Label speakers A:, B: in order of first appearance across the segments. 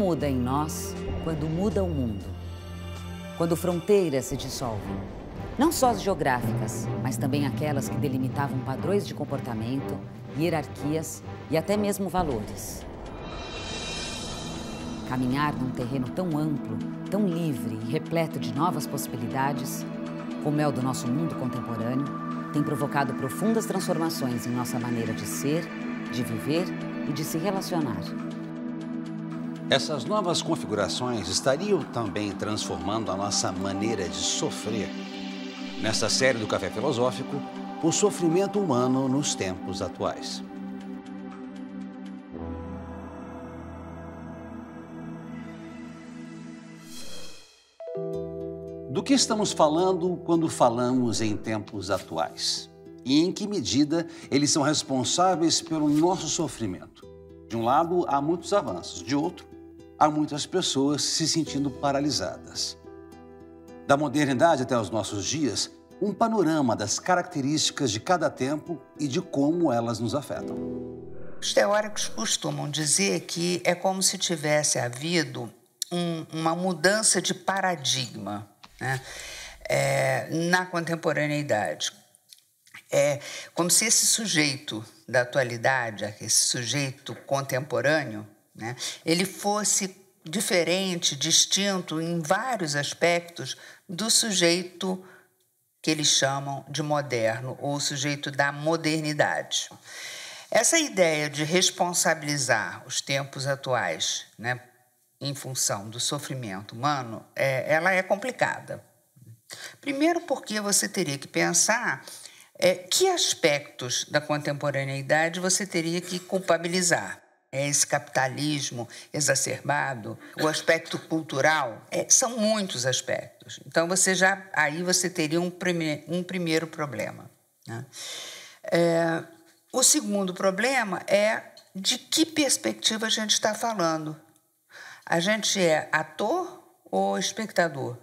A: Muda em nós quando muda o mundo? Quando fronteiras se dissolvem? Não só as geográficas, mas também aquelas que delimitavam padrões de comportamento, hierarquias e até mesmo valores. Caminhar num terreno tão amplo, tão livre e repleto de novas possibilidades, como é o do nosso mundo contemporâneo, tem provocado profundas transformações em nossa maneira de ser, de viver e de se relacionar.
B: Essas novas configurações estariam também transformando a nossa maneira de sofrer. Nesta série do Café Filosófico, o sofrimento humano nos tempos atuais. Do que estamos falando quando falamos em tempos atuais? E em que medida eles são responsáveis pelo nosso sofrimento? De um lado, há muitos avanços, de outro, há muitas pessoas se sentindo paralisadas. Da modernidade até os nossos dias, um panorama das características de cada tempo e de como elas nos afetam.
C: Os teóricos costumam dizer que é como se tivesse havido um, uma mudança de paradigma né? É, na contemporaneidade. É como se esse sujeito da atualidade, esse sujeito contemporâneo, né, ele fosse diferente, distinto em vários aspectos do sujeito que eles chamam de moderno ou sujeito da modernidade. Essa ideia de responsabilizar os tempos atuais né, em função do sofrimento humano, é, ela é complicada. Primeiro, porque você teria que pensar é, que aspectos da contemporaneidade você teria que culpabilizar. Esse capitalismo exacerbado, o aspecto cultural, é, são muitos aspectos. Então você já aí você teria um, prime, um primeiro problema. Né? É, o segundo problema é de que perspectiva a gente está falando. A gente é ator ou espectador?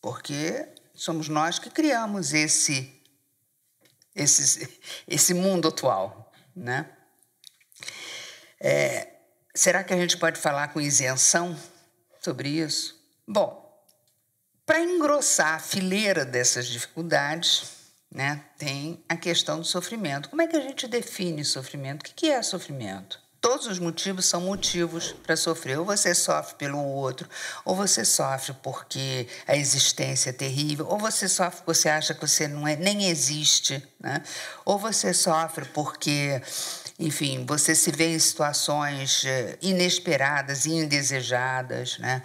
C: Porque somos nós que criamos esse, esse, esse mundo atual, né? É, será que a gente pode falar com isenção sobre isso? Bom, para engrossar a fileira dessas dificuldades, né, tem a questão do sofrimento. Como é que a gente define sofrimento? O que é sofrimento? Todos os motivos são motivos para sofrer. Ou você sofre pelo outro, ou você sofre porque a existência é terrível, ou você sofre porque você acha que você não é, nem existe, né? ou você sofre porque, enfim, você se vê em situações eh, inesperadas e indesejadas. Né?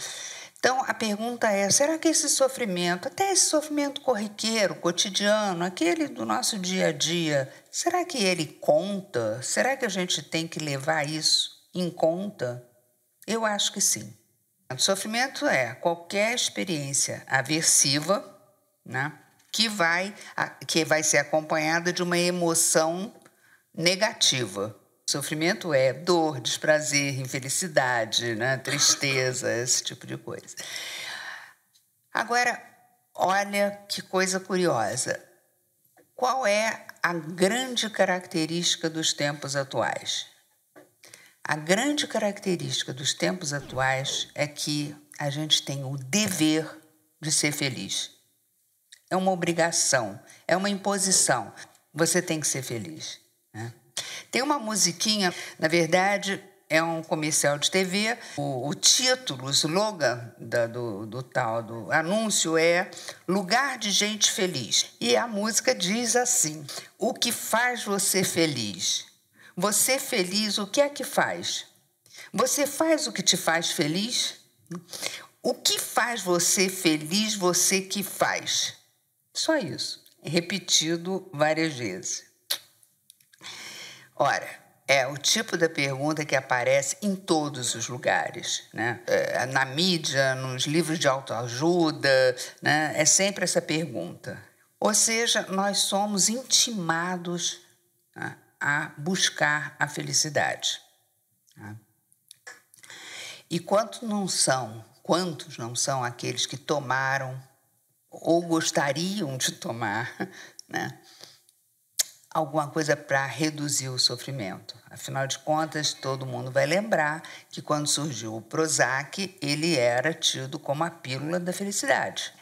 C: Então, a pergunta é: será que esse sofrimento, até esse sofrimento corriqueiro, cotidiano, aquele do nosso dia a dia, será que ele conta? Será que a gente tem que levar isso em conta? Eu acho que sim. O sofrimento é qualquer experiência aversiva, né, que vai, que vai ser acompanhada de uma emoção negativa. Sofrimento é dor, desprazer, infelicidade, né? tristeza, esse tipo de coisa. Agora, olha que coisa curiosa. Qual é a grande característica dos tempos atuais? A grande característica dos tempos atuais é que a gente tem o dever de ser feliz. É uma obrigação, é uma imposição. Você tem que ser feliz. Né? Tem uma musiquinha, na verdade, é um comercial de TV. O, o título, o slogan da, do, do tal do anúncio é Lugar de Gente Feliz. E a música diz assim: O que faz você feliz? Você feliz, o que é que faz? Você faz o que te faz feliz? O que faz você feliz, você que faz? Só isso, repetido várias vezes. Ora, é o tipo da pergunta que aparece em todos os lugares, né? É, na mídia, nos livros de autoajuda, né? é sempre essa pergunta. Ou seja, nós somos intimados né? a buscar a felicidade. Né? E quantos não são, quantos não são aqueles que tomaram ou gostariam de tomar né? Alguma coisa para reduzir o sofrimento. Afinal de contas, todo mundo vai lembrar que quando surgiu o Prozac, ele era tido como a pílula da felicidade.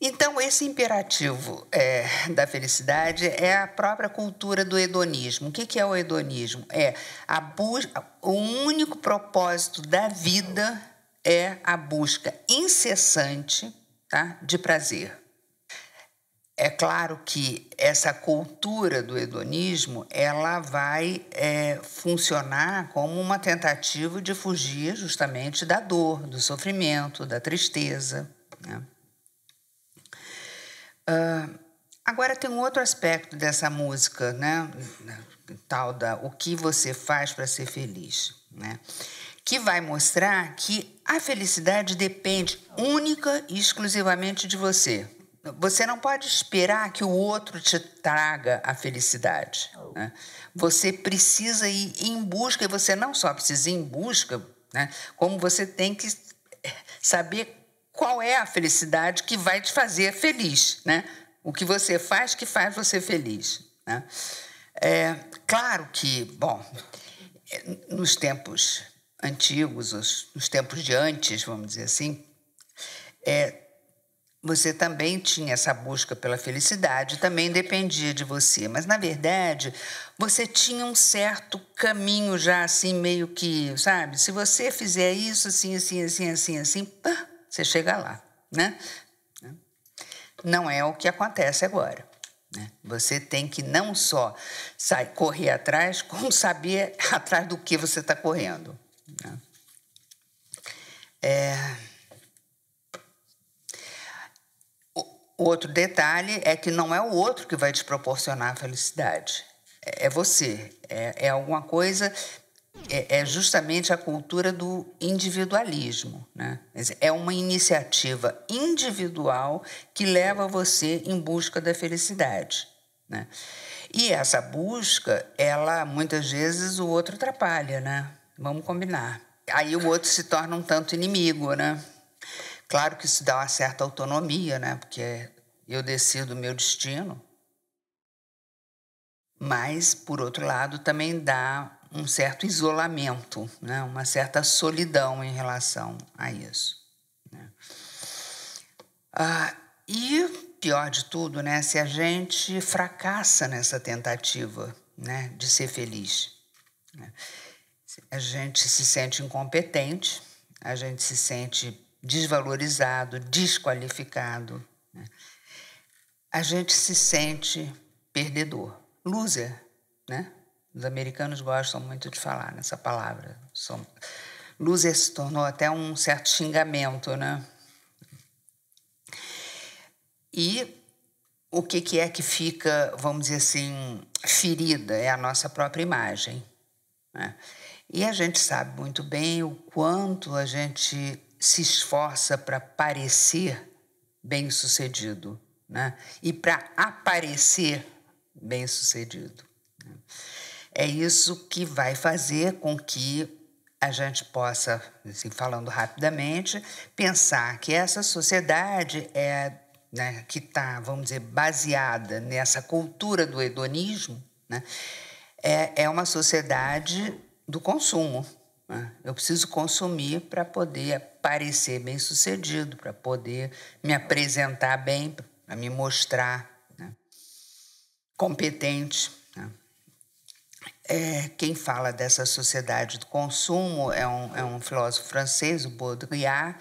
C: Então, esse imperativo é, da felicidade é a própria cultura do hedonismo. O que, que é o hedonismo? É a busca, o único propósito da vida é a busca incessante tá, de prazer. É claro que essa cultura do hedonismo ela vai é, funcionar como uma tentativa de fugir justamente da dor, do sofrimento, da tristeza. Né? Uh, agora tem um outro aspecto dessa música, né? Tal da o que você faz para ser feliz, né? Que vai mostrar que a felicidade depende única e exclusivamente de você. Você não pode esperar que o outro te traga a felicidade. Né? Você precisa ir em busca, e você não só precisa ir em busca, né? como você tem que saber qual é a felicidade que vai te fazer feliz, né? O que você faz que faz você feliz, né? É, claro que, bom, nos tempos antigos, nos tempos de antes, vamos dizer assim, é, você também tinha essa busca pela felicidade, também dependia de você. Mas, na verdade, você tinha um certo caminho já, assim, meio que, sabe? Se você fizer isso, assim, assim, assim, assim, assim, pá, você chega lá, né? Não é o que acontece agora. Né? Você tem que não só sair, correr atrás, como saber atrás do que você está correndo. Né? É... O outro detalhe é que não é o outro que vai te proporcionar a felicidade, é, é você. É, é alguma coisa é, é justamente a cultura do individualismo. Né? É uma iniciativa individual que leva você em busca da felicidade. Né? E essa busca, ela muitas vezes o outro atrapalha, né? Vamos combinar. Aí o outro se torna um tanto inimigo, né? Claro que isso dá uma certa autonomia, né? Porque eu decido o meu destino. Mas, por outro lado, também dá um certo isolamento, né? uma certa solidão em relação a isso. Né? Ah, e pior de tudo, né? se a gente fracassa nessa tentativa né? de ser feliz. Né? A gente se sente incompetente, a gente se sente desvalorizado, desqualificado, né? a gente se sente perdedor, loser, né? Os americanos gostam muito de falar nessa palavra. Loser se tornou até um certo xingamento, né? E o que, que é que fica, vamos dizer assim, ferida? É a nossa própria imagem. Né? E a gente sabe muito bem o quanto a gente se esforça para parecer bem-sucedido né? e para aparecer bem-sucedido. Né? É isso que vai fazer com que a gente possa, assim, falando rapidamente, pensar que essa sociedade é né, que está, vamos dizer, baseada nessa cultura do hedonismo, né, é, é uma sociedade do consumo. Né? Eu preciso consumir para poder parecer bem sucedido, para poder me apresentar bem, para me mostrar né, competente. É, quem fala dessa sociedade do consumo é um, é um filósofo francês, o Baudrillard,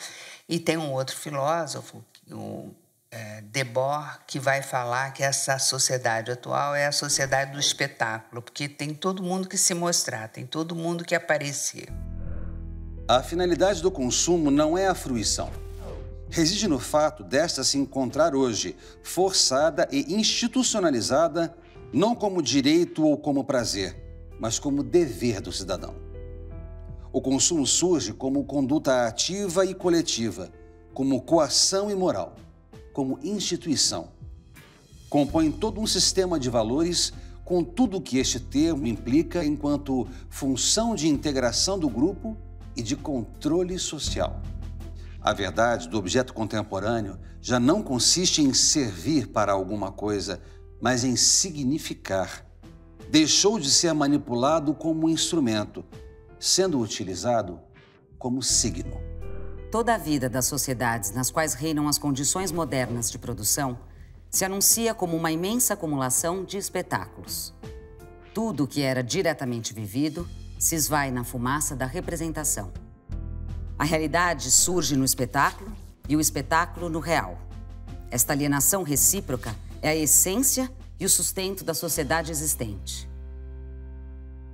C: e tem um outro filósofo, o é, Debord, que vai falar que essa sociedade atual é a sociedade do espetáculo, porque tem todo mundo que se mostrar, tem todo mundo que aparecer.
B: A finalidade do consumo não é a fruição. Reside no fato desta se encontrar hoje forçada e institucionalizada não como direito ou como prazer, mas como dever do cidadão. O consumo surge como conduta ativa e coletiva, como coação e moral, como instituição. Compõe todo um sistema de valores com tudo o que este termo implica enquanto função de integração do grupo e de controle social. A verdade do objeto contemporâneo já não consiste em servir para alguma coisa, mas em significar deixou de ser manipulado como um instrumento, sendo utilizado como signo.
A: Toda a vida das sociedades nas quais reinam as condições modernas de produção se anuncia como uma imensa acumulação de espetáculos. Tudo o que era diretamente vivido se esvai na fumaça da representação. A realidade surge no espetáculo e o espetáculo no real. Esta alienação recíproca é a essência e o sustento da sociedade existente.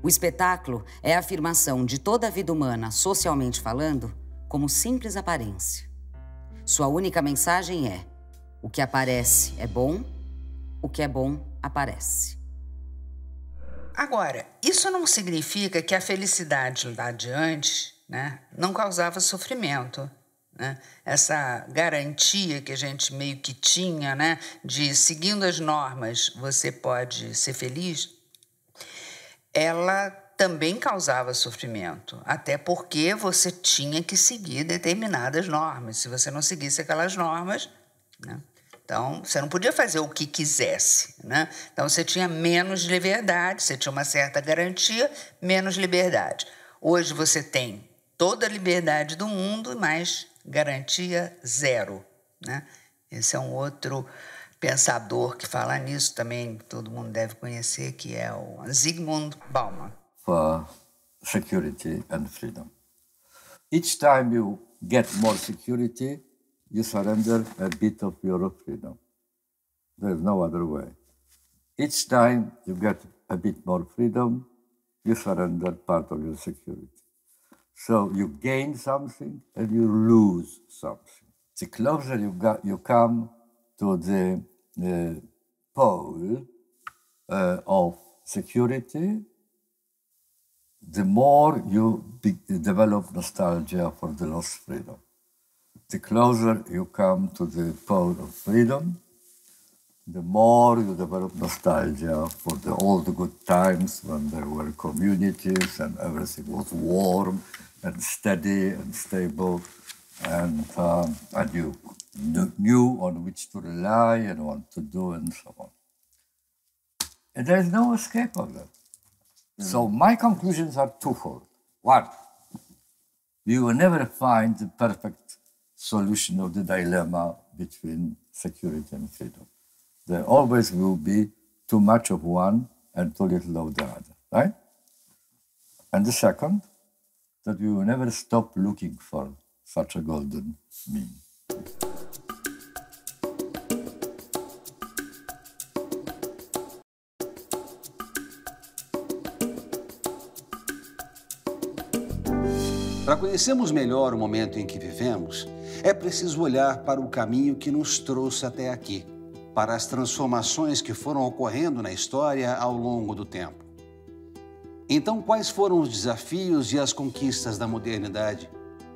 A: O espetáculo é a afirmação de toda a vida humana, socialmente falando, como simples aparência. Sua única mensagem é: o que aparece é bom, o que é bom aparece.
C: Agora, isso não significa que a felicidade lá adiante né, não causava sofrimento. Né? Essa garantia que a gente meio que tinha né, de seguindo as normas você pode ser feliz, ela também causava sofrimento, até porque você tinha que seguir determinadas normas. Se você não seguisse aquelas normas, né? Então, você não podia fazer o que quisesse, né? Então, você tinha menos liberdade, você tinha uma certa garantia, menos liberdade. Hoje você tem toda a liberdade do mundo, mas garantia zero, né? Esse é um outro pensador que fala nisso também, todo mundo deve conhecer, que é o Zygmunt Bauman.
D: For security and freedom. Each time you get more security, you surrender a bit of your freedom. There's no other way. Each time you get a bit more freedom, you surrender part of your security. So you gain something and you lose something. The closer you, got, you come to the uh, pole uh, of security, the more you develop nostalgia for the lost freedom the closer you come to the pole of freedom, the more you develop nostalgia for the, the good times when there were communities and everything was warm and steady and stable, and, uh, and you knew on which to rely and what to do and so on. And there's no escape of that. Mm. So my conclusions are twofold. One, you will never find the perfect solution of the dilemma between security and freedom. There always will be too much of one and too little of the other, right? And the second, that we will never stop looking for such a golden mean.
B: Para conhecermos melhor o momento em que vivemos, é preciso olhar para o caminho que nos trouxe até aqui, para as transformações que foram ocorrendo na história ao longo do tempo. Então, quais foram os desafios e as conquistas da modernidade?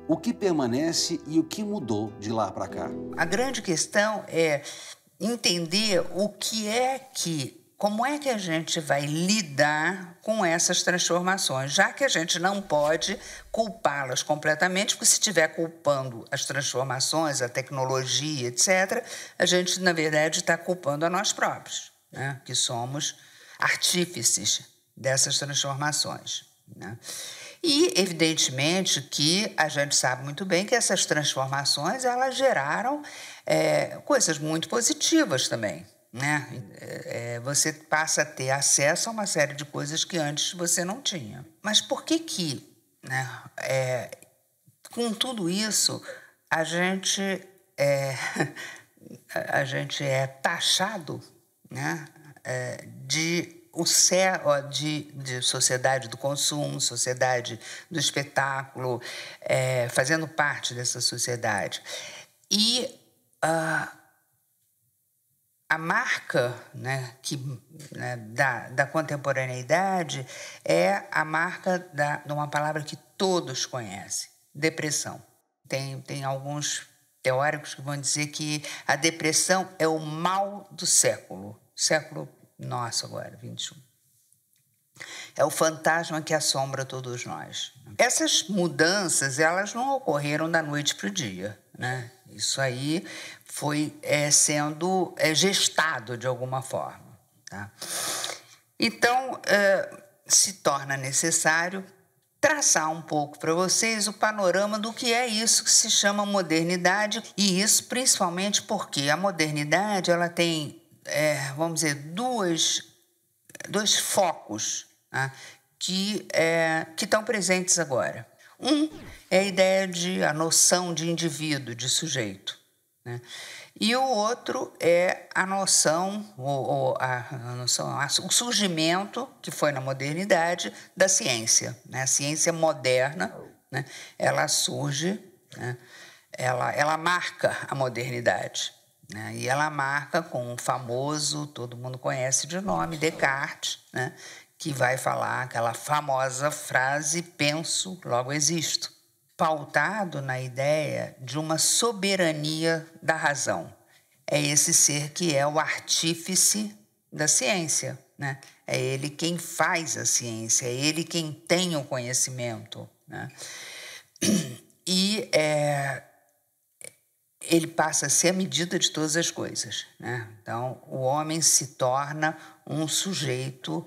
B: O que permanece e o que mudou de lá para cá?
C: A grande questão é entender o que é que como é que a gente vai lidar com essas transformações, já que a gente não pode culpá-las completamente, porque se estiver culpando as transformações, a tecnologia, etc., a gente, na verdade, está culpando a nós próprios, né? que somos artífices dessas transformações. Né? E, evidentemente, que a gente sabe muito bem que essas transformações elas geraram é, coisas muito positivas também né? É, é, você passa a ter acesso a uma série de coisas que antes você não tinha. Mas por que que, né, é, com tudo isso, a gente é, a gente é taxado, né, é, de o céu de, de sociedade do consumo, sociedade do espetáculo, é, fazendo parte dessa sociedade. E uh, a marca né, que, né, da, da contemporaneidade é a marca da, de uma palavra que todos conhecem: depressão. Tem, tem alguns teóricos que vão dizer que a depressão é o mal do século, século nosso agora, 21. É o fantasma que assombra todos nós. Essas mudanças, elas não ocorreram da noite para o dia. Né? Isso aí foi é, sendo é, gestado de alguma forma. Tá? Então, uh, se torna necessário traçar um pouco para vocês o panorama do que é isso que se chama modernidade e isso principalmente porque a modernidade ela tem, é, vamos dizer, duas, dois focos né, que é, que estão presentes agora. Um é a ideia de a noção de indivíduo, de sujeito. Né? E o outro é a noção, ou, a, a noção, o surgimento, que foi na modernidade, da ciência. Né? A ciência moderna, né? ela surge, né? ela, ela marca a modernidade. Né? E ela marca com o famoso, todo mundo conhece de nome, Descartes, né? que vai falar aquela famosa frase: penso, logo existo pautado na ideia de uma soberania da razão. É esse ser que é o artífice da ciência, né? É ele quem faz a ciência, é ele quem tem o conhecimento, né? E é, ele passa a ser a medida de todas as coisas, né? Então, o homem se torna um sujeito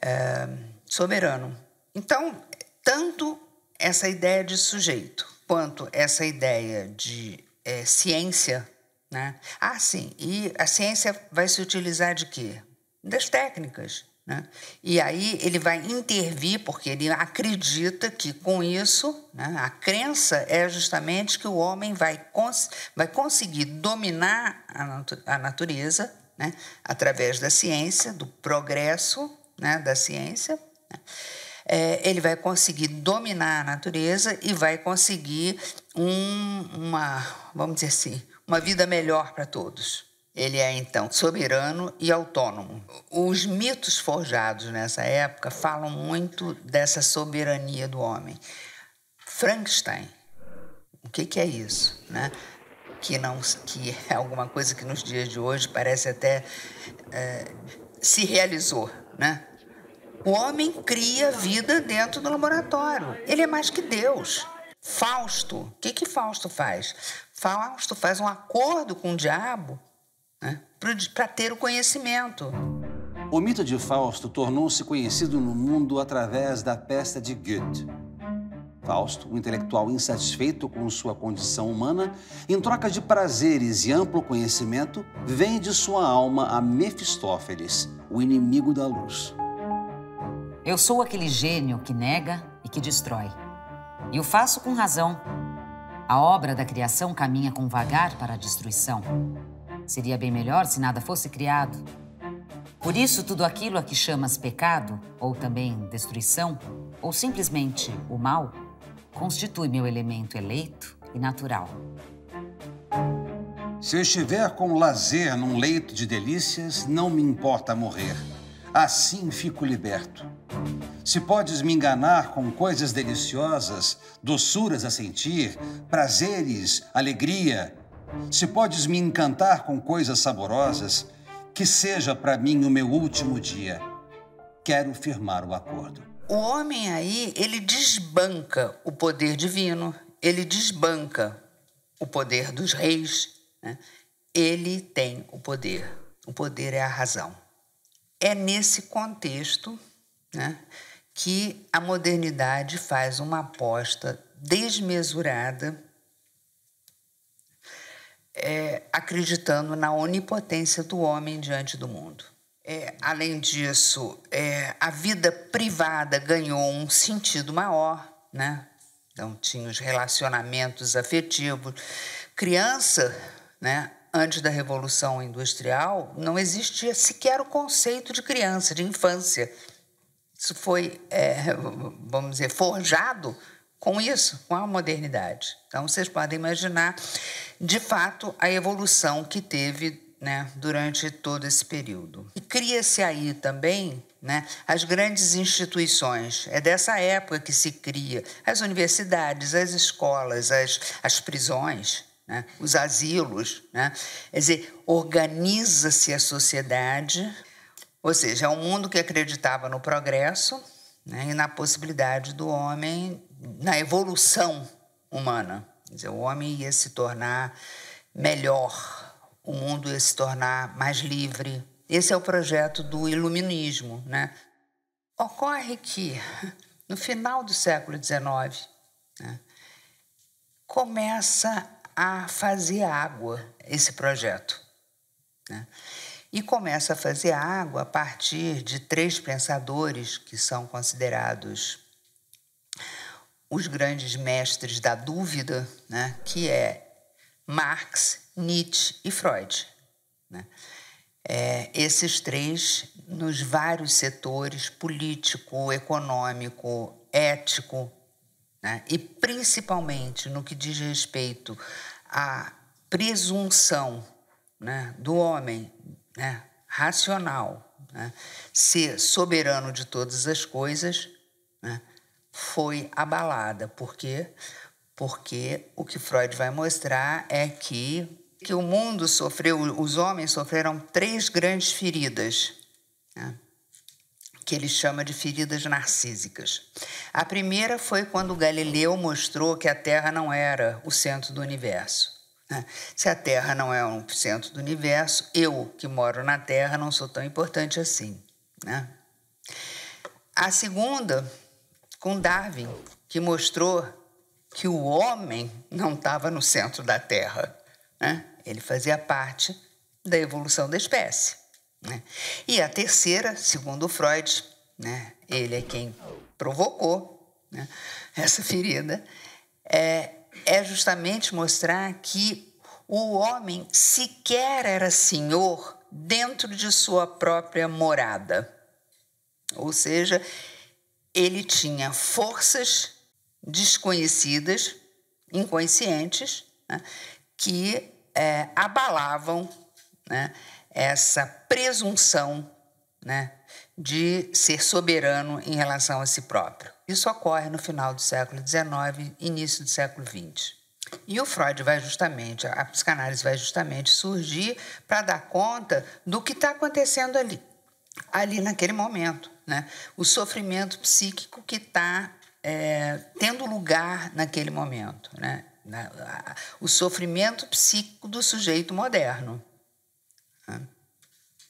C: é, soberano. Então, tanto essa ideia de sujeito, quanto essa ideia de é, ciência. Né? Ah, sim, e a ciência vai se utilizar de quê? Das técnicas. Né? E aí ele vai intervir, porque ele acredita que com isso, né, a crença é justamente que o homem vai, cons vai conseguir dominar a, natu a natureza né, através da ciência, do progresso né, da ciência. É, ele vai conseguir dominar a natureza e vai conseguir um, uma, vamos dizer assim, uma vida melhor para todos. Ele é então soberano e autônomo. Os mitos forjados nessa época falam muito dessa soberania do homem. Frankenstein, o que, que é isso, né? Que não, que é alguma coisa que nos dias de hoje parece até é, se realizou, né? O homem cria vida dentro do laboratório. Ele é mais que Deus. Fausto, o que, que Fausto faz? Fausto faz um acordo com o diabo né, para ter o conhecimento.
B: O mito de Fausto tornou-se conhecido no mundo através da peça de Goethe. Fausto, um intelectual insatisfeito com sua condição humana, em troca de prazeres e amplo conhecimento, vende sua alma a Mefistófeles, o inimigo da luz.
A: Eu sou aquele gênio que nega e que destrói. E o faço com razão. A obra da criação caminha com vagar para a destruição. Seria bem melhor se nada fosse criado. Por isso, tudo aquilo a que chamas pecado, ou também destruição, ou simplesmente o mal, constitui meu elemento eleito e natural.
B: Se eu estiver com lazer num leito de delícias, não me importa morrer assim fico liberto. Se podes me enganar com coisas deliciosas, doçuras a sentir, prazeres, alegria, se podes me encantar com coisas saborosas, que seja para mim o meu último dia. Quero firmar o acordo.
C: O homem aí, ele desbanca o poder divino, ele desbanca o poder dos reis. Né? Ele tem o poder. O poder é a razão. É nesse contexto né, que a modernidade faz uma aposta desmesurada, é, acreditando na onipotência do homem diante do mundo. É, além disso, é, a vida privada ganhou um sentido maior, né? Então, tinha os relacionamentos afetivos. Criança, né? Antes da Revolução Industrial, não existia sequer o conceito de criança, de infância. Isso foi, é, vamos dizer, forjado com isso, com a modernidade. Então, vocês podem imaginar, de fato, a evolução que teve né, durante todo esse período. E cria-se aí também né, as grandes instituições. É dessa época que se cria as universidades, as escolas, as, as prisões né? os asilos. Né? Quer dizer, organiza-se a sociedade, ou seja, é um mundo que acreditava no progresso né? e na possibilidade do homem, na evolução humana. Quer dizer, o homem ia se tornar melhor, o mundo ia se tornar mais livre, Esse é o projeto do iluminismo. Né? Ocorre que, no final do século XIX, né, começa a fazer água esse projeto. Né? E começa a fazer água a partir de três pensadores que são considerados os grandes mestres da dúvida, né? que é Marx, Nietzsche e Freud. Né? É, esses três, nos vários setores político, econômico, ético, né? e principalmente no que diz respeito à presunção né, do homem né, racional, né, ser soberano de todas as coisas, né, foi abalada. Por quê? Porque o que Freud vai mostrar é que, que o mundo sofreu, os homens sofreram três grandes feridas. Né? Que ele chama de feridas narcísicas. A primeira foi quando Galileu mostrou que a Terra não era o centro do universo. Né? Se a Terra não é o centro do universo, eu, que moro na Terra, não sou tão importante assim. Né? A segunda, com Darwin, que mostrou que o homem não estava no centro da Terra. Né? Ele fazia parte da evolução da espécie. Né? E a terceira, segundo Freud, né, ele é quem provocou né, essa ferida, é, é justamente mostrar que o homem sequer era senhor dentro de sua própria morada. Ou seja, ele tinha forças desconhecidas, inconscientes, né, que é, abalavam né, essa presunção né, de ser soberano em relação a si próprio. Isso ocorre no final do século XIX, início do século XX. E o Freud vai justamente, a psicanálise vai justamente surgir para dar conta do que está acontecendo ali, ali naquele momento. Né? O sofrimento psíquico que está é, tendo lugar naquele momento. Né? O sofrimento psíquico do sujeito moderno.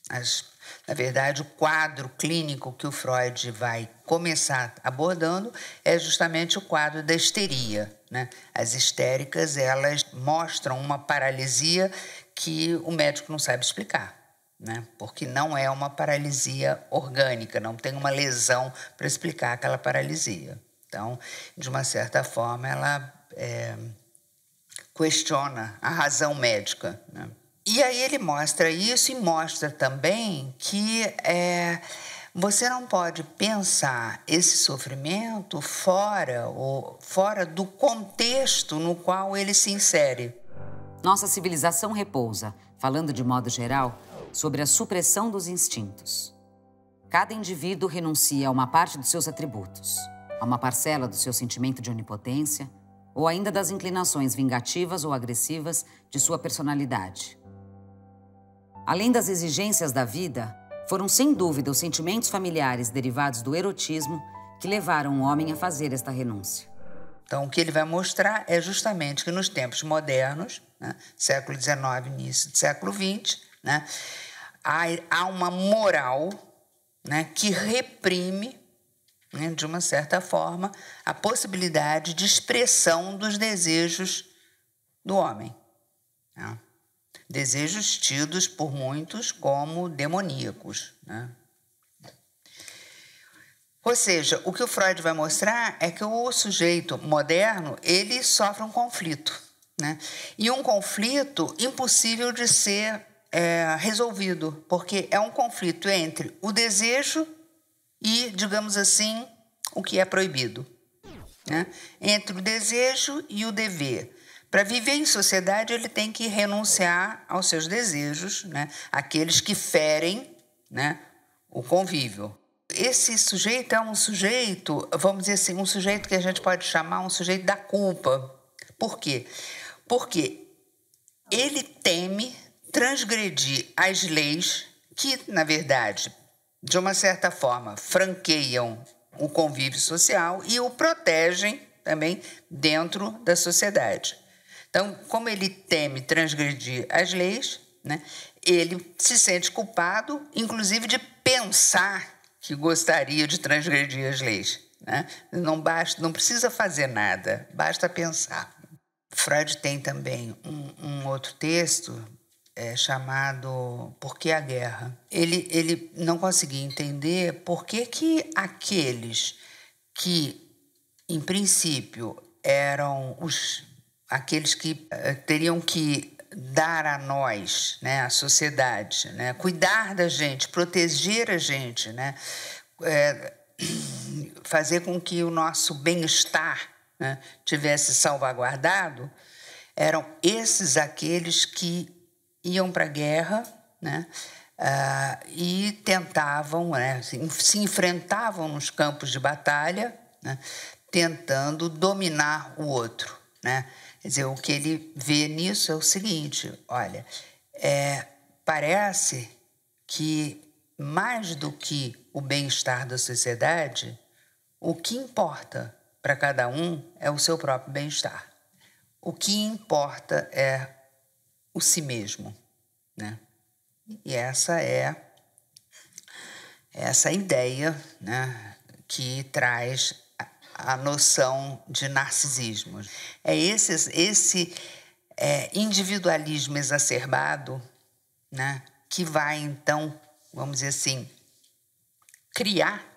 C: As, na verdade, o quadro clínico que o Freud vai começar abordando é justamente o quadro da histeria. Né? As histéricas elas mostram uma paralisia que o médico não sabe explicar. Né? Porque não é uma paralisia orgânica, não tem uma lesão para explicar aquela paralisia. Então, de uma certa forma, ela é, questiona a razão médica. Né? E aí ele mostra isso e mostra também que é, você não pode pensar esse sofrimento fora ou fora do contexto no qual ele se insere.
A: Nossa civilização repousa, falando de modo geral, sobre a supressão dos instintos. Cada indivíduo renuncia a uma parte dos seus atributos, a uma parcela do seu sentimento de onipotência ou ainda das inclinações vingativas ou agressivas de sua personalidade. Além das exigências da vida, foram sem dúvida os sentimentos familiares derivados do erotismo que levaram o homem a fazer esta renúncia.
C: Então, o que ele vai mostrar é justamente que nos tempos modernos, né, século XIX, início do século XX, né, há, há uma moral né, que reprime, né, de uma certa forma, a possibilidade de expressão dos desejos do homem. Né? Desejos tidos por muitos como demoníacos. Né? Ou seja, o que o Freud vai mostrar é que o sujeito moderno ele sofre um conflito, né? E um conflito impossível de ser é, resolvido, porque é um conflito entre o desejo e, digamos assim, o que é proibido, né? Entre o desejo e o dever. Para viver em sociedade, ele tem que renunciar aos seus desejos, né? aqueles que ferem né? o convívio. Esse sujeito é um sujeito, vamos dizer assim, um sujeito que a gente pode chamar um sujeito da culpa. Por quê? Porque ele teme transgredir as leis que, na verdade, de uma certa forma, franqueiam o convívio social e o protegem também dentro da sociedade. Então, como ele teme transgredir as leis, né, ele se sente culpado, inclusive de pensar que gostaria de transgredir as leis. Né? Não basta, não precisa fazer nada, basta pensar. Freud tem também um, um outro texto é, chamado Por que a Guerra? Ele, ele não conseguia entender por que, que aqueles que, em princípio, eram os aqueles que é, teriam que dar a nós, né, a sociedade, né, cuidar da gente, proteger a gente, né, é, fazer com que o nosso bem-estar né, tivesse salvaguardado, eram esses aqueles que iam para a guerra né, uh, e tentavam, né, se enfrentavam nos campos de batalha, né, tentando dominar o outro. Né? Quer dizer, o que ele vê nisso é o seguinte: olha, é, parece que mais do que o bem-estar da sociedade, o que importa para cada um é o seu próprio bem-estar. O que importa é o si mesmo, né? E essa é essa ideia, né, que traz a, noção de narcisismo. É esse esse é, individualismo exacerbado, né, que vai então, vamos dizer assim, criar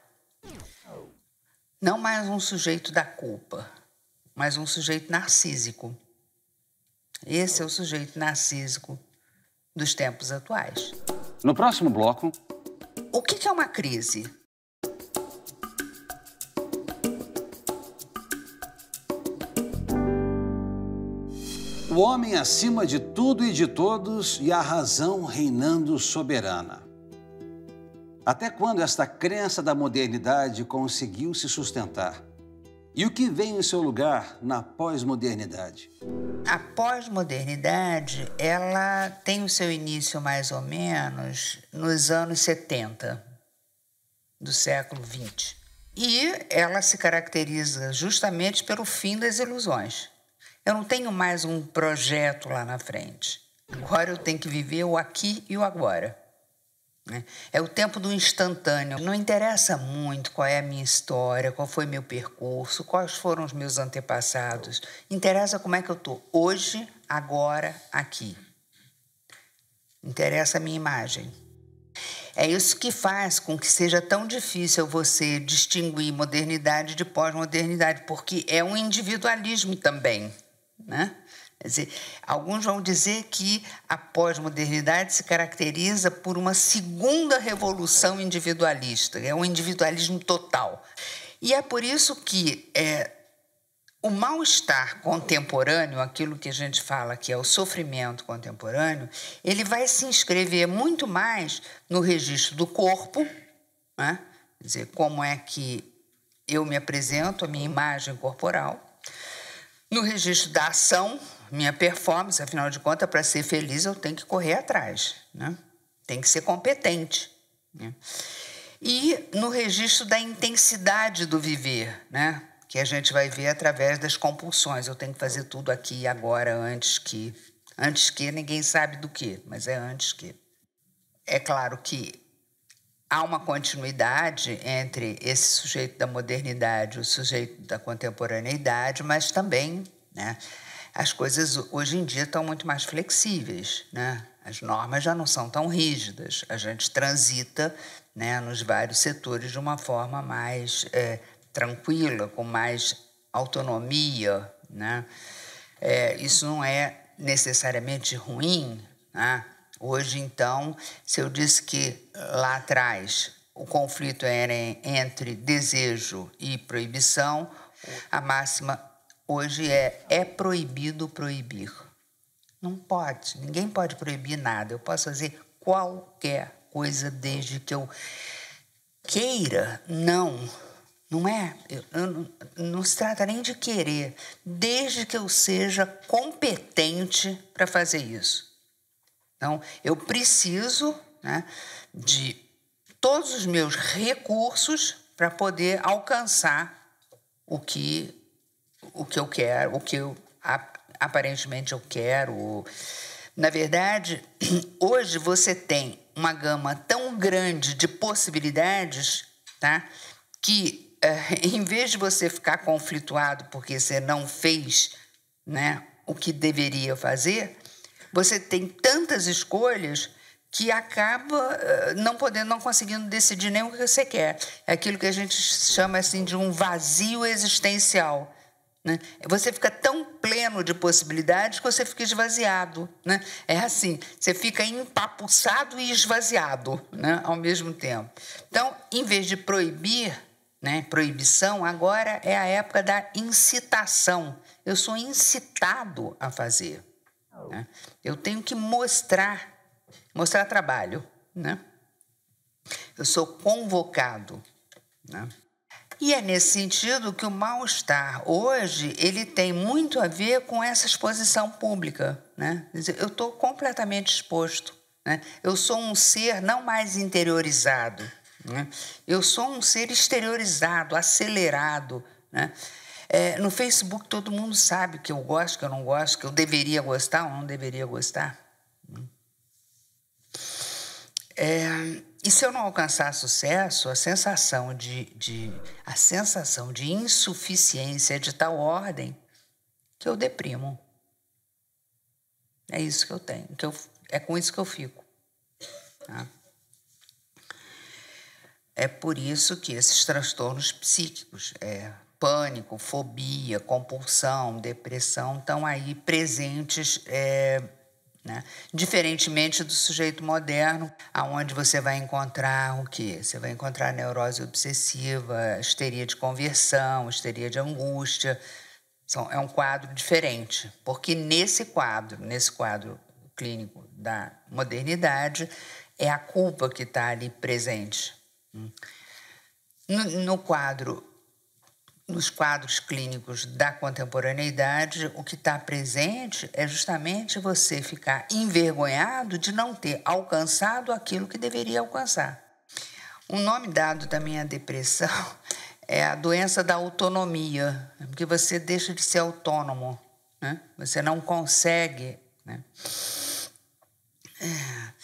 C: não mais um sujeito da culpa, mas um sujeito narcísico. Esse é o sujeito narcísico dos tempos atuais.
B: No próximo bloco.
C: O que é uma crise?
B: O homem acima de tudo e de todos e a razão reinando soberana. Até quando esta crença da modernidade conseguiu se sustentar? E o que vem em seu lugar na pós-modernidade?
C: A pós-modernidade, ela tem o seu início mais ou menos nos anos 70 do século 20. E ela se caracteriza justamente pelo fim das ilusões. Eu não tenho mais um projeto lá na frente. Agora eu tenho que viver o aqui e o agora. Né? É o tempo do instantâneo. Não interessa muito qual é a minha história, qual foi meu percurso, quais foram os meus antepassados. Interessa como é que eu estou hoje, agora, aqui. Interessa a minha imagem. É isso que faz com que seja tão difícil você distinguir modernidade de pós-modernidade, porque é um individualismo também. Né? Quer dizer, alguns vão dizer que a pós-modernidade se caracteriza por uma segunda revolução individualista, é um individualismo total. E é por isso que é, o mal-estar contemporâneo, aquilo que a gente fala que é o sofrimento contemporâneo, ele vai se inscrever muito mais no registro do corpo, né? quer dizer, como é que eu me apresento, a minha imagem corporal, no registro da ação, minha performance, afinal de contas, para ser feliz eu tenho que correr atrás, né? tem que ser competente. Né? E no registro da intensidade do viver, né? que a gente vai ver através das compulsões. Eu tenho que fazer tudo aqui e agora, antes que. Antes que ninguém sabe do que, mas é antes que. É claro que há uma continuidade entre esse sujeito da modernidade o sujeito da contemporaneidade, mas também né, as coisas hoje em dia estão muito mais flexíveis, né? As normas já não são tão rígidas. A gente transita né, nos vários setores de uma forma mais é, tranquila, com mais autonomia, né? É, isso não é necessariamente ruim, né? Hoje, então, se eu disse que lá atrás o conflito era entre desejo e proibição, a máxima hoje é é proibido proibir. Não pode, ninguém pode proibir nada. Eu posso fazer qualquer coisa desde que eu queira. Não, não é? Eu, eu, não se trata nem de querer, desde que eu seja competente para fazer isso. Então, eu preciso né, de todos os meus recursos para poder alcançar o que o que eu quero, o que eu, aparentemente eu quero. Na verdade, hoje você tem uma gama tão grande de possibilidades, tá? Que é, em vez de você ficar conflituado porque você não fez, né, o que deveria fazer, você tem tantas escolhas que acaba eh, não podendo, não conseguindo decidir nem o que você quer. É aquilo que a gente chama assim de um vazio existencial. Né? Você fica tão pleno de possibilidades que você fica esvaziado. Né? É assim, você fica empapuçado e esvaziado né? ao mesmo tempo. Então, em vez de proibir, né? proibição, agora é a época da incitação. Eu sou incitado a fazer. Né? Eu tenho que mostrar, mostrar trabalho. Né? Eu sou convocado. Né? E é nesse sentido que o mal-estar hoje ele tem muito a ver com essa exposição pública. Né? eu estou completamente exposto. Né? Eu sou um ser não mais interiorizado. Né? Eu sou um ser exteriorizado, acelerado. Né? É, no Facebook todo mundo sabe que eu gosto, que eu não gosto, que eu deveria gostar ou não deveria gostar. É, e se eu não alcançar sucesso, a sensação de, de, a sensação de insuficiência é de tal ordem que eu deprimo. É isso que eu tenho, que eu, é com isso que eu fico. Tá? É por isso que esses transtornos psíquicos, é, pânico, fobia, compulsão, depressão estão aí presentes, é, né? diferentemente do sujeito moderno, aonde você vai encontrar o quê? Você vai encontrar neurose obsessiva, histeria de conversão, histeria de angústia. São, é um quadro diferente, porque nesse quadro, nesse quadro clínico da modernidade, é a culpa que está ali presente. No, no quadro nos quadros clínicos da contemporaneidade, o que está presente é justamente você ficar envergonhado de não ter alcançado aquilo que deveria alcançar. O nome dado da minha depressão é a doença da autonomia, porque você deixa de ser autônomo, né? você não consegue. Né? É.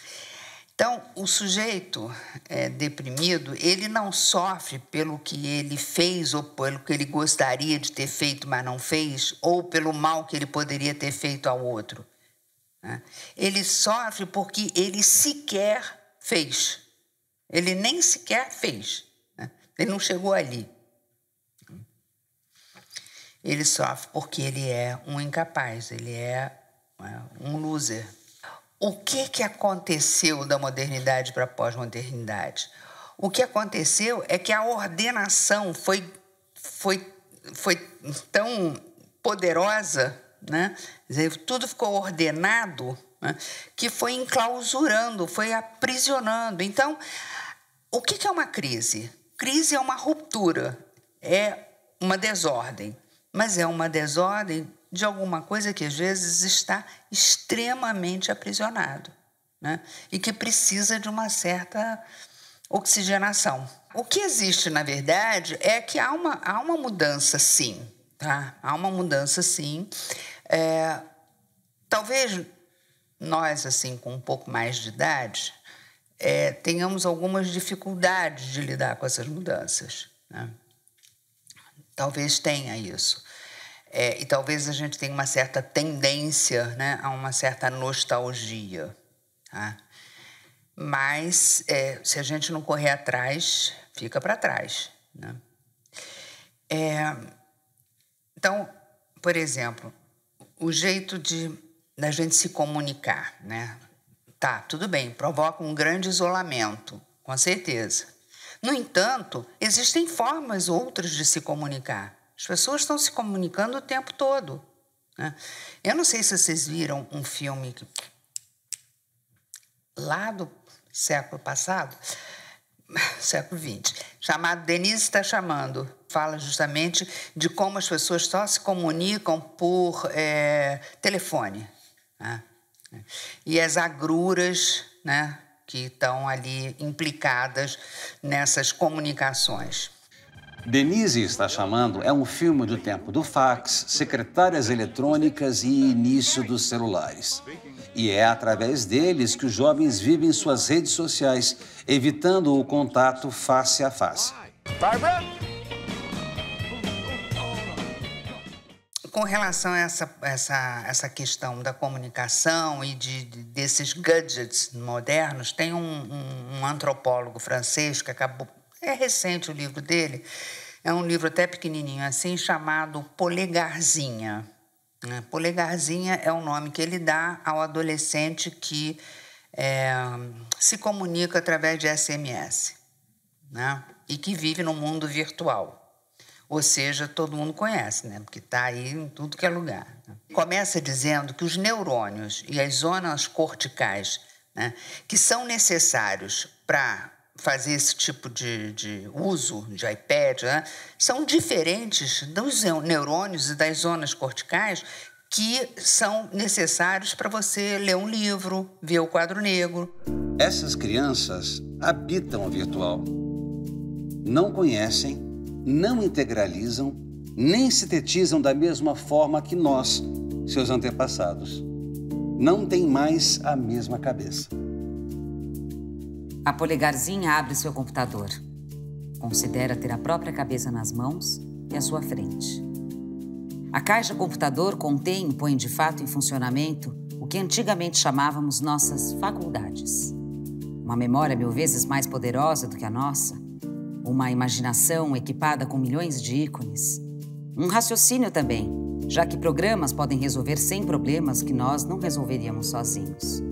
C: Então, o sujeito é, deprimido, ele não sofre pelo que ele fez ou pelo que ele gostaria de ter feito, mas não fez, ou pelo mal que ele poderia ter feito ao outro. Né? Ele sofre porque ele sequer fez. Ele nem sequer fez. Né? Ele não chegou ali. Ele sofre porque ele é um incapaz, ele é, é um loser. O que, que aconteceu da modernidade para a pós-modernidade? O que aconteceu é que a ordenação foi, foi, foi tão poderosa, né? Dizer, tudo ficou ordenado, né? que foi enclausurando, foi aprisionando. Então, o que, que é uma crise? Crise é uma ruptura, é uma desordem, mas é uma desordem de alguma coisa que às vezes está extremamente aprisionado né? e que precisa de uma certa oxigenação. O que existe, na verdade, é que há uma, há uma mudança, sim. Tá? Há uma mudança, sim. É, talvez nós, assim, com um pouco mais de idade, é, tenhamos algumas dificuldades de lidar com essas mudanças. Né? Talvez tenha isso. É, e talvez a gente tenha uma certa tendência né, a uma certa nostalgia. Tá? Mas é, se a gente não correr atrás, fica para trás. Né? É, então, por exemplo, o jeito de da gente se comunicar, né? Tá, tudo bem, provoca um grande isolamento, com certeza. No entanto, existem formas outras de se comunicar. As pessoas estão se comunicando o tempo todo. Né? Eu não sei se vocês viram um filme lá do século passado, século XX, chamado Denise está chamando. Fala justamente de como as pessoas só se comunicam por é, telefone. Né? E as agruras né, que estão ali implicadas nessas comunicações.
B: Denise está chamando é um filme do tempo do fax, secretárias eletrônicas e início dos celulares. E é através deles que os jovens vivem suas redes sociais, evitando o contato face a face. Barbara?
C: Com relação a essa, essa, essa questão da comunicação e de, de desses gadgets modernos, tem um, um, um antropólogo francês que acabou é recente o livro dele, é um livro até pequenininho assim, chamado Polegarzinha. Né? Polegarzinha é o nome que ele dá ao adolescente que é, se comunica através de SMS né? e que vive no mundo virtual. Ou seja, todo mundo conhece, né? porque está aí em tudo que é lugar. Né? Começa dizendo que os neurônios e as zonas corticais, né, que são necessários para fazer esse tipo de, de uso de iPad né, são diferentes dos neurônios e das zonas corticais que são necessários para você ler um livro, ver o quadro negro.
B: Essas crianças habitam o virtual. Não conhecem, não integralizam, nem sintetizam da mesma forma que nós, seus antepassados. Não têm mais a mesma cabeça.
A: A polegarzinha abre seu computador. Considera ter a própria cabeça nas mãos e à sua frente. A caixa computador contém e põe de fato em funcionamento o que antigamente chamávamos nossas faculdades. Uma memória mil vezes mais poderosa do que a nossa, uma imaginação equipada com milhões de ícones, um raciocínio também, já que programas podem resolver 100 problemas que nós não resolveríamos sozinhos.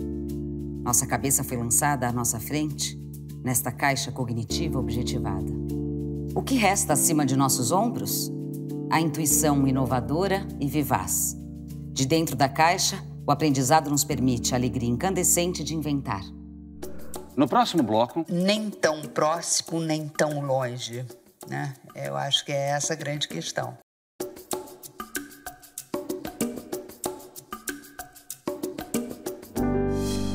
A: Nossa cabeça foi lançada à nossa frente, nesta caixa cognitiva objetivada. O que resta acima de nossos ombros? A intuição inovadora e vivaz. De dentro da caixa, o aprendizado nos permite a alegria incandescente de inventar.
B: No próximo bloco.
C: Nem tão próximo, nem tão longe. Né? Eu acho que é essa a grande questão.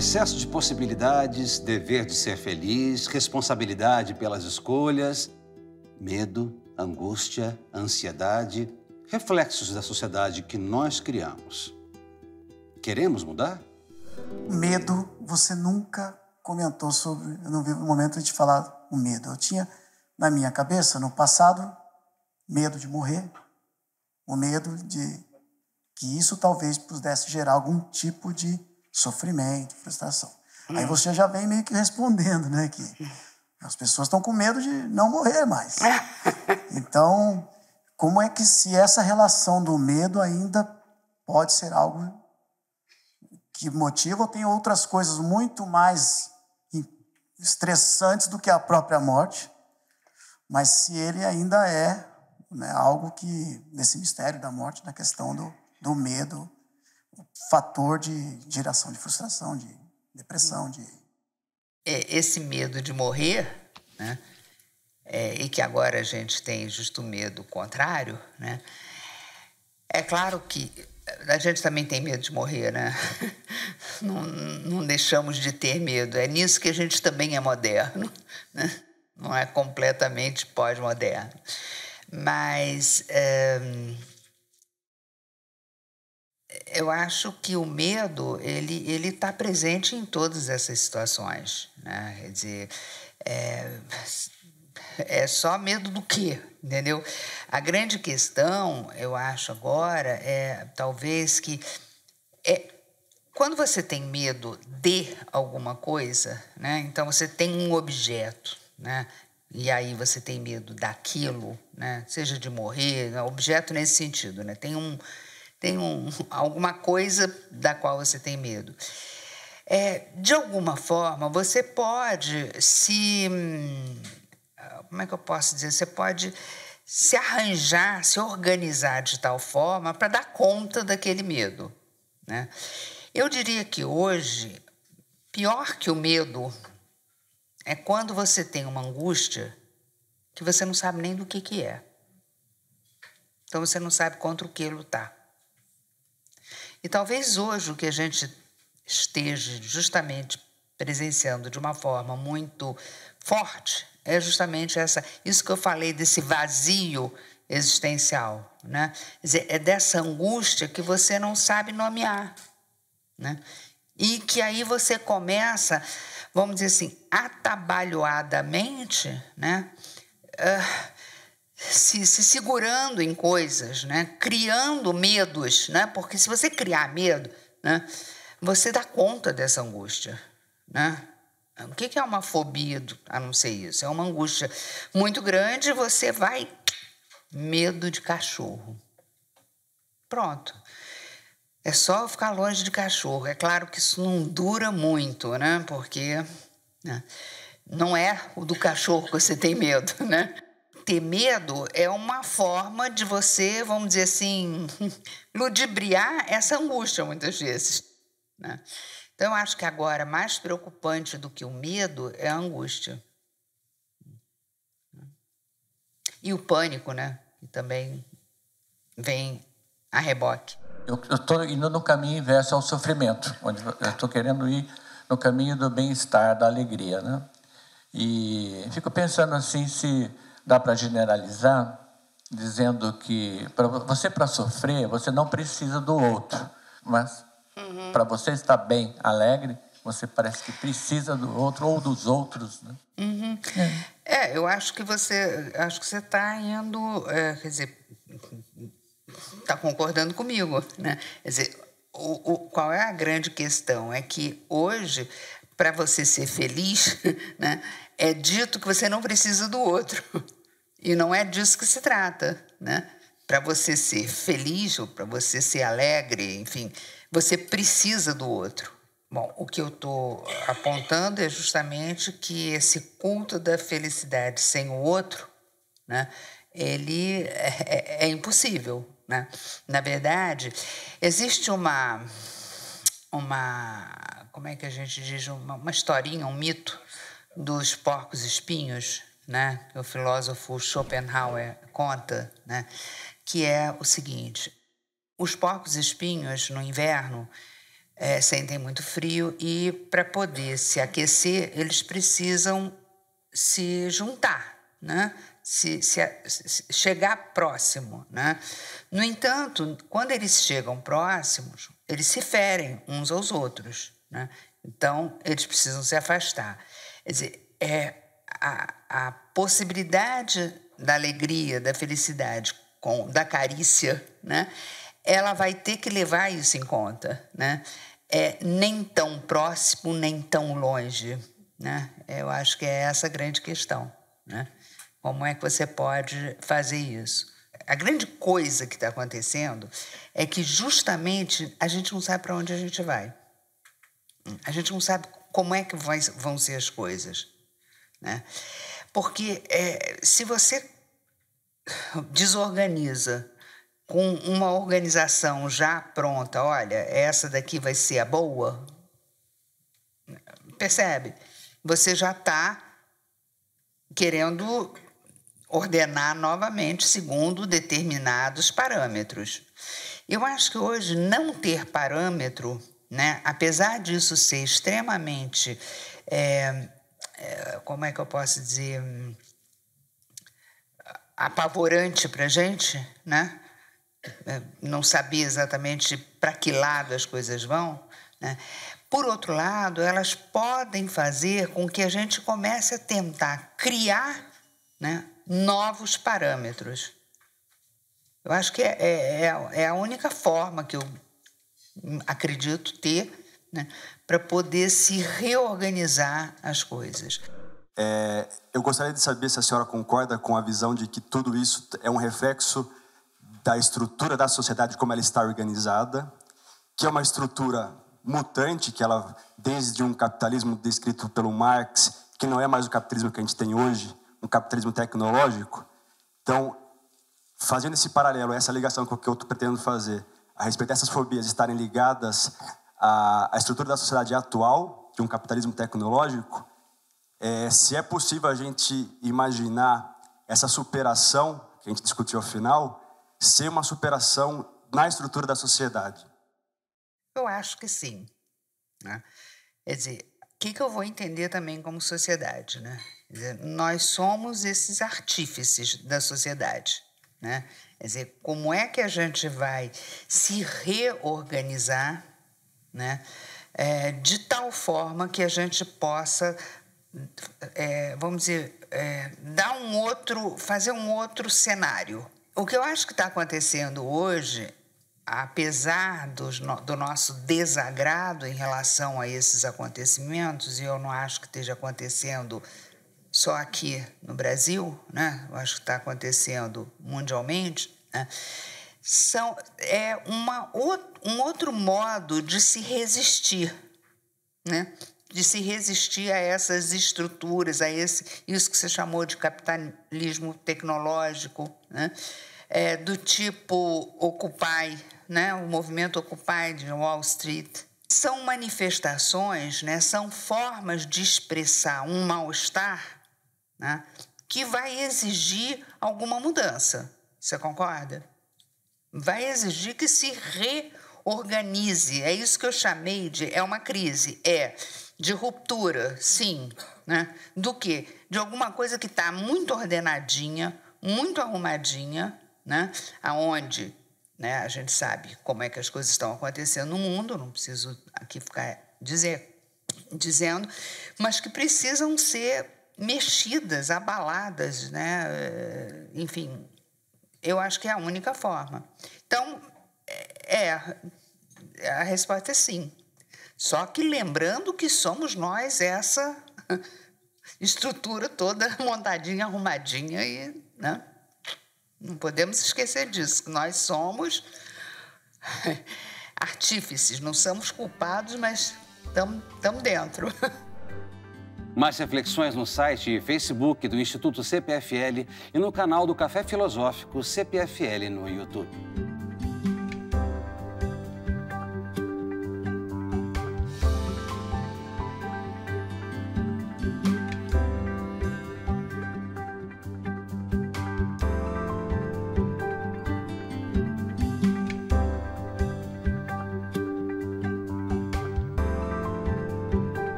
B: Excesso de possibilidades, dever de ser feliz, responsabilidade pelas escolhas, medo, angústia, ansiedade, reflexos da sociedade que nós criamos. Queremos mudar?
E: Medo, você nunca comentou sobre. Eu não vi o momento de falar o medo. Eu tinha na minha cabeça, no passado, medo de morrer, o medo de que isso talvez pudesse gerar algum tipo de sofrimento, frustração. Hum. Aí você já vem meio que respondendo, né? Que as pessoas estão com medo de não morrer mais. Então, como é que se essa relação do medo ainda pode ser algo que motiva ou tem outras coisas muito mais estressantes do que a própria morte, mas se ele ainda é né, algo que, nesse mistério da morte, na questão do, do medo, fator de geração de frustração, de depressão, de
C: é, esse medo de morrer, né? É, e que agora a gente tem justo medo contrário, né? É claro que a gente também tem medo de morrer, né? Não, não deixamos de ter medo. É nisso que a gente também é moderno, né? Não é completamente pós-moderno. Mas é, eu acho que o medo ele ele está presente em todas essas situações, né? Quer dizer, é, é só medo do quê, entendeu? A grande questão, eu acho agora, é talvez que é quando você tem medo de alguma coisa, né? Então você tem um objeto, né? E aí você tem medo daquilo, né? Seja de morrer, objeto nesse sentido, né? Tem um tem um, alguma coisa da qual você tem medo. É, de alguma forma, você pode se. Hum, como é que eu posso dizer? Você pode se arranjar, se organizar de tal forma para dar conta daquele medo. Né? Eu diria que hoje, pior que o medo é quando você tem uma angústia que você não sabe nem do que, que é. Então você não sabe contra o que lutar. E talvez hoje o que a gente esteja justamente presenciando de uma forma muito forte é justamente essa, isso que eu falei desse vazio existencial, né? Quer dizer, é dessa angústia que você não sabe nomear, né? E que aí você começa, vamos dizer assim, atabalhoadamente, né? Uh, se, se, segurando em coisas, né? criando medos, né? porque se você criar medo, né? você dá conta dessa angústia. Né? O que é uma fobia, a não ser isso? É uma angústia muito grande, você vai. Medo de cachorro. Pronto. É só ficar longe de cachorro. É claro que isso não dura muito, né? Porque né? não é o do cachorro que você tem medo, né? Ter medo é uma forma de você, vamos dizer assim, ludibriar essa angústia muitas vezes. Né? Então, eu acho que agora mais preocupante do que o medo é a angústia. E o pânico, né? Que também vem a reboque.
F: Eu estou indo no caminho inverso ao sofrimento, onde eu estou querendo ir no caminho do bem-estar, da alegria, né? E fico pensando assim se dá para generalizar, dizendo que para você para sofrer você não precisa do outro, mas Uhum. Para você estar bem, alegre, você parece que precisa do outro ou dos outros, né?
C: Uhum. É. é. eu acho que você, acho que você está indo, é, quer dizer, está concordando comigo, né? Quer dizer, o, o, qual é a grande questão? É que hoje, para você ser feliz, né, é dito que você não precisa do outro. E não é disso que se trata, né? Para você ser feliz ou para você ser alegre, enfim, você precisa do outro. Bom, o que eu estou apontando é justamente que esse culto da felicidade sem o outro, né, ele é, é, é impossível. Né? Na verdade, existe uma, uma, como é que a gente diz, uma, uma historinha, um mito dos porcos espinhos, né, que o filósofo Schopenhauer conta, né, que é o seguinte: os porcos espinhos, no inverno, é, sentem muito frio e, para poder se aquecer, eles precisam se juntar, né? se, se, se chegar próximo. Né? No entanto, quando eles chegam próximos, eles se ferem uns aos outros. Né? Então, eles precisam se afastar. Quer dizer, é a, a possibilidade da alegria, da felicidade, com, da carícia, né? ela vai ter que levar isso em conta, né? É, nem tão próximo, nem tão longe, né? Eu acho que é essa a grande questão, né? Como é que você pode fazer isso? A grande coisa que está acontecendo é que justamente a gente não sabe para onde a gente vai. A gente não sabe como é que vai, vão ser as coisas, né? Porque é, se você desorganiza com uma organização já pronta, olha, essa daqui vai ser a boa, percebe? Você já está querendo ordenar novamente segundo determinados parâmetros. Eu acho que hoje não ter parâmetro, né, apesar disso ser extremamente, é, como é que eu posso dizer, apavorante para a gente, né? É, não sabia exatamente para que lado as coisas vão. Né? Por outro lado, elas podem fazer com que a gente comece a tentar criar né, novos parâmetros. Eu acho que é, é, é, é a única forma que eu acredito ter né, para poder se reorganizar as coisas.
G: É, eu gostaria de saber se a senhora concorda com a visão de que tudo isso é um reflexo da estrutura da sociedade como ela está organizada, que é uma estrutura mutante, que ela desde um capitalismo descrito pelo Marx, que não é mais o capitalismo que a gente tem hoje, um capitalismo tecnológico. Então, fazendo esse paralelo, essa ligação com o que eu pretendo fazer, a respeito dessas fobias estarem ligadas à, à estrutura da sociedade atual, de um capitalismo tecnológico, é, se é possível a gente imaginar essa superação que a gente discutiu ao final, ser uma superação na estrutura da sociedade?
C: Eu acho que sim. Né? Quer dizer, que, que eu vou entender também como sociedade, né? Dizer, nós somos esses artífices da sociedade, né? Quer dizer, como é que a gente vai se reorganizar, né? É, de tal forma que a gente possa, é, vamos dizer, é, dar um outro, fazer um outro cenário. O que eu acho que está acontecendo hoje apesar do, do nosso desagrado em relação a esses acontecimentos, e eu não acho que esteja acontecendo só aqui no Brasil, né? eu acho que está acontecendo mundialmente, né? São, é uma, um outro modo de se resistir, né? de se resistir a essas estruturas, a esse, isso que você chamou de capitalismo tecnológico, né? é, do tipo Occupy, né, o movimento Occupy de Wall Street. São manifestações, né, são formas de expressar um mal-estar né, que vai exigir alguma mudança. Você concorda? Vai exigir que se reorganize. É isso que eu chamei de. É uma crise. É de ruptura, sim. Né? Do que? De alguma coisa que está muito ordenadinha, muito arrumadinha, né? aonde né, a gente sabe como é que as coisas estão acontecendo no mundo, não preciso aqui ficar dizer, dizendo, mas que precisam ser mexidas, abaladas, né? enfim, eu acho que é a única forma. Então, é, é a resposta é sim. Só que lembrando que somos nós essa estrutura toda montadinha, arrumadinha e, né? Não podemos esquecer disso, que nós somos artífices, não somos culpados, mas estamos dentro.
B: Mais reflexões no site e Facebook do Instituto CPFL e no canal do Café Filosófico CPFL no YouTube.